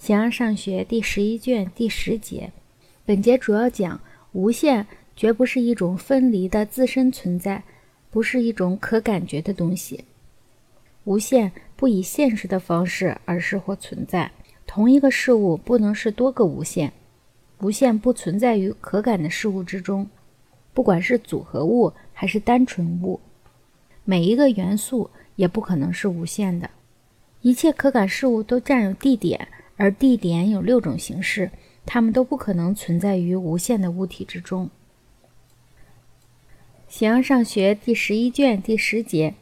形而上学第十一卷第十节，本节主要讲无限绝不是一种分离的自身存在，不是一种可感觉的东西。无限不以现实的方式而是或存在。同一个事物不能是多个无限，无限不存在于可感的事物之中，不管是组合物还是单纯物。每一个元素也不可能是无限的。一切可感事物都占有地点。而地点有六种形式，它们都不可能存在于无限的物体之中。形而上学第十一卷第十节，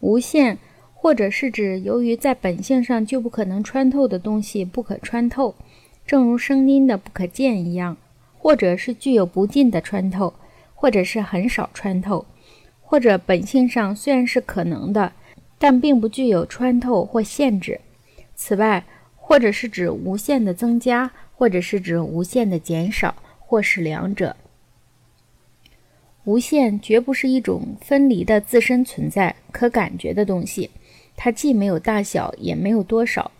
无限或者是指由于在本性上就不可能穿透的东西不可穿透，正如声音的不可见一样；或者是具有不尽的穿透，或者是很少穿透，或者本性上虽然是可能的，但并不具有穿透或限制。此外，或者是指无限的增加，或者是指无限的减少，或是两者。无限绝不是一种分离的自身存在、可感觉的东西，它既没有大小，也没有多少。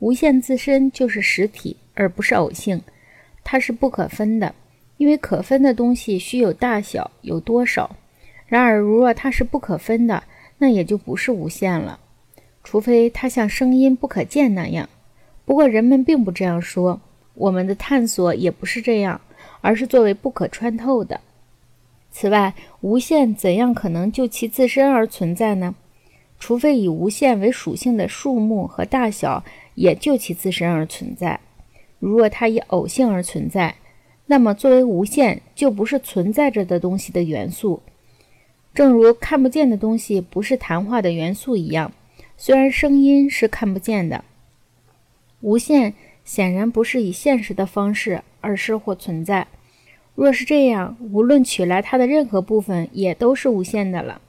无限自身就是实体，而不是偶性，它是不可分的，因为可分的东西需有大小、有多少。然而，如若它是不可分的，那也就不是无限了，除非它像声音不可见那样。不过，人们并不这样说。我们的探索也不是这样，而是作为不可穿透的。此外，无限怎样可能就其自身而存在呢？除非以无限为属性的数目和大小也就其自身而存在。如若它以偶性而存在，那么作为无限就不是存在着的东西的元素，正如看不见的东西不是谈话的元素一样。虽然声音是看不见的。无限显然不是以现实的方式，而是或存在。若是这样，无论取来它的任何部分，也都是无限的了。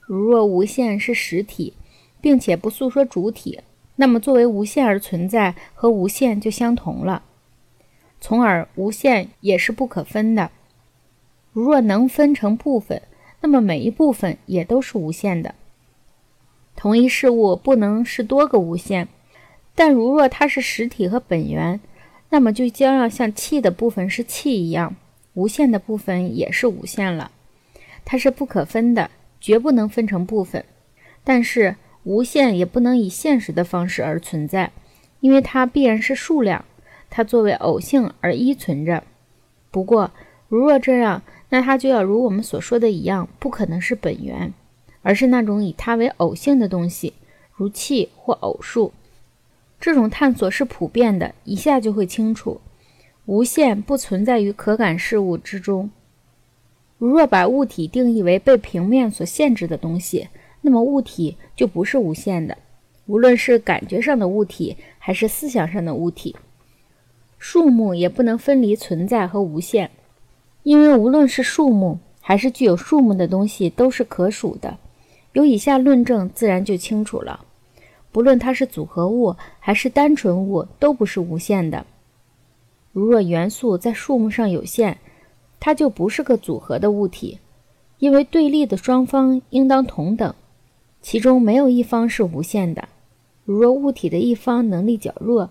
如若无限是实体，并且不诉说主体，那么作为无限而存在和无限就相同了。从而无限也是不可分的。如若能分成部分，那么每一部分也都是无限的。同一事物不能是多个无限。但如若它是实体和本源，那么就将要像气的部分是气一样，无限的部分也是无限了。它是不可分的，绝不能分成部分。但是无限也不能以现实的方式而存在，因为它必然是数量，它作为偶性而依存着。不过，如若这样，那它就要如我们所说的一样，不可能是本源，而是那种以它为偶性的东西，如气或偶数。这种探索是普遍的，一下就会清楚。无限不存在于可感事物之中。如若把物体定义为被平面所限制的东西，那么物体就不是无限的，无论是感觉上的物体，还是思想上的物体。数目也不能分离存在和无限，因为无论是数目还是具有数目的东西，都是可数的。有以下论证，自然就清楚了。不论它是组合物还是单纯物，都不是无限的。如若元素在数目上有限，它就不是个组合的物体，因为对立的双方应当同等，其中没有一方是无限的。如若物体的一方能力较弱，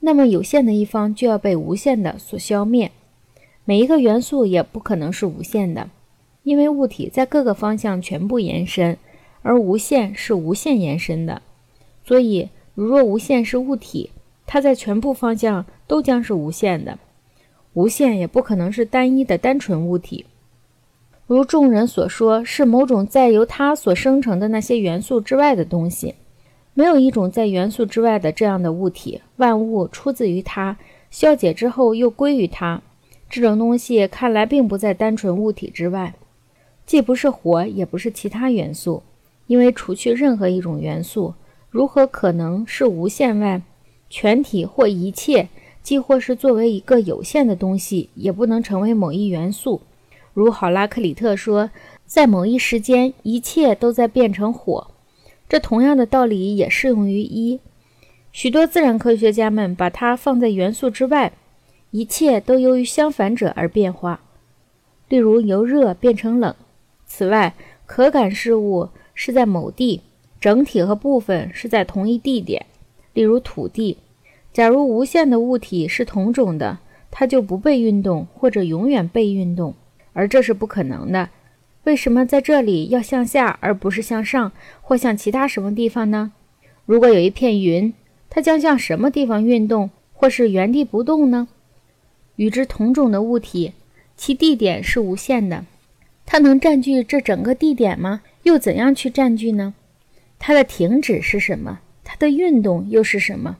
那么有限的一方就要被无限的所消灭。每一个元素也不可能是无限的，因为物体在各个方向全部延伸，而无限是无限延伸的。所以，如若无限是物体，它在全部方向都将是无限的。无限也不可能是单一的单纯物体，如众人所说，是某种在由它所生成的那些元素之外的东西。没有一种在元素之外的这样的物体，万物出自于它，消解之后又归于它。这种东西看来并不在单纯物体之外，既不是火，也不是其他元素，因为除去任何一种元素。如何可能是无限外？全体或一切，既或是作为一个有限的东西，也不能成为某一元素。如好拉克里特说，在某一时间，一切都在变成火。这同样的道理也适用于一。许多自然科学家们把它放在元素之外，一切都由于相反者而变化。例如，由热变成冷。此外，可感事物是在某地。整体和部分是在同一地点，例如土地，假如无限的物体是同种的，它就不被运动，或者永远被运动，而这是不可能的。为什么在这里要向下而不是向上，或向其他什么地方呢？如果有一片云，它将向什么地方运动，或是原地不动呢？与之同种的物体，其地点是无限的，它能占据这整个地点吗？又怎样去占据呢？它的停止是什么？它的运动又是什么？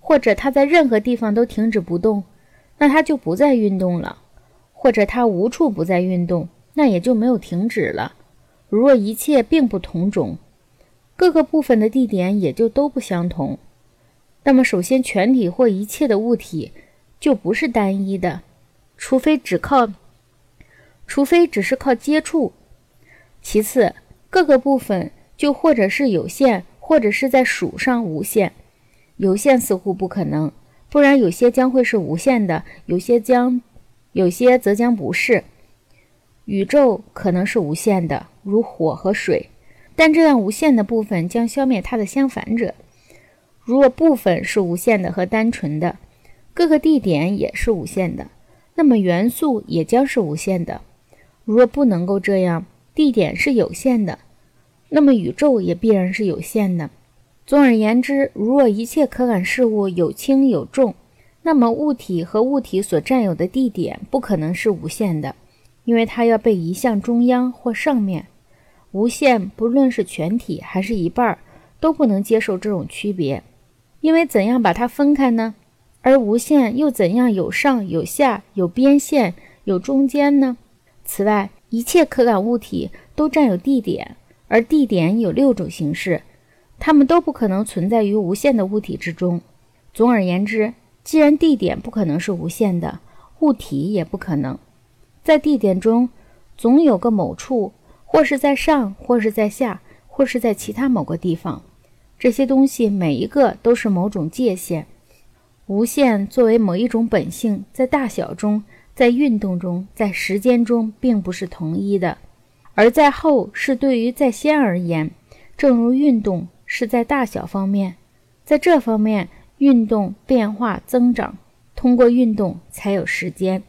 或者它在任何地方都停止不动，那它就不再运动了；或者它无处不在运动。那也就没有停止了。如若一切并不同种，各个部分的地点也就都不相同。那么，首先，全体或一切的物体就不是单一的，除非只靠，除非只是靠接触。其次，各个部分就或者是有限，或者是在数上无限。有限似乎不可能，不然有些将会是无限的，有些将，有些则将不是。宇宙可能是无限的，如火和水，但这样无限的部分将消灭它的相反者。如果部分是无限的和单纯的，各个地点也是无限的，那么元素也将是无限的。如若不能够这样，地点是有限的，那么宇宙也必然是有限的。总而言之，如若一切可感事物有轻有重，那么物体和物体所占有的地点不可能是无限的。因为它要被移向中央或上面，无限不论是全体还是一半，都不能接受这种区别。因为怎样把它分开呢？而无限又怎样有上有下有边线有中间呢？此外，一切可感物体都占有地点，而地点有六种形式，它们都不可能存在于无限的物体之中。总而言之，既然地点不可能是无限的，物体也不可能。在地点中，总有个某处，或是在上，或是在下，或是在其他某个地方。这些东西每一个都是某种界限。无限作为某一种本性，在大小中，在运动中，在时间中，并不是同一的。而在后是对于在先而言，正如运动是在大小方面，在这方面，运动变化增长，通过运动才有时间。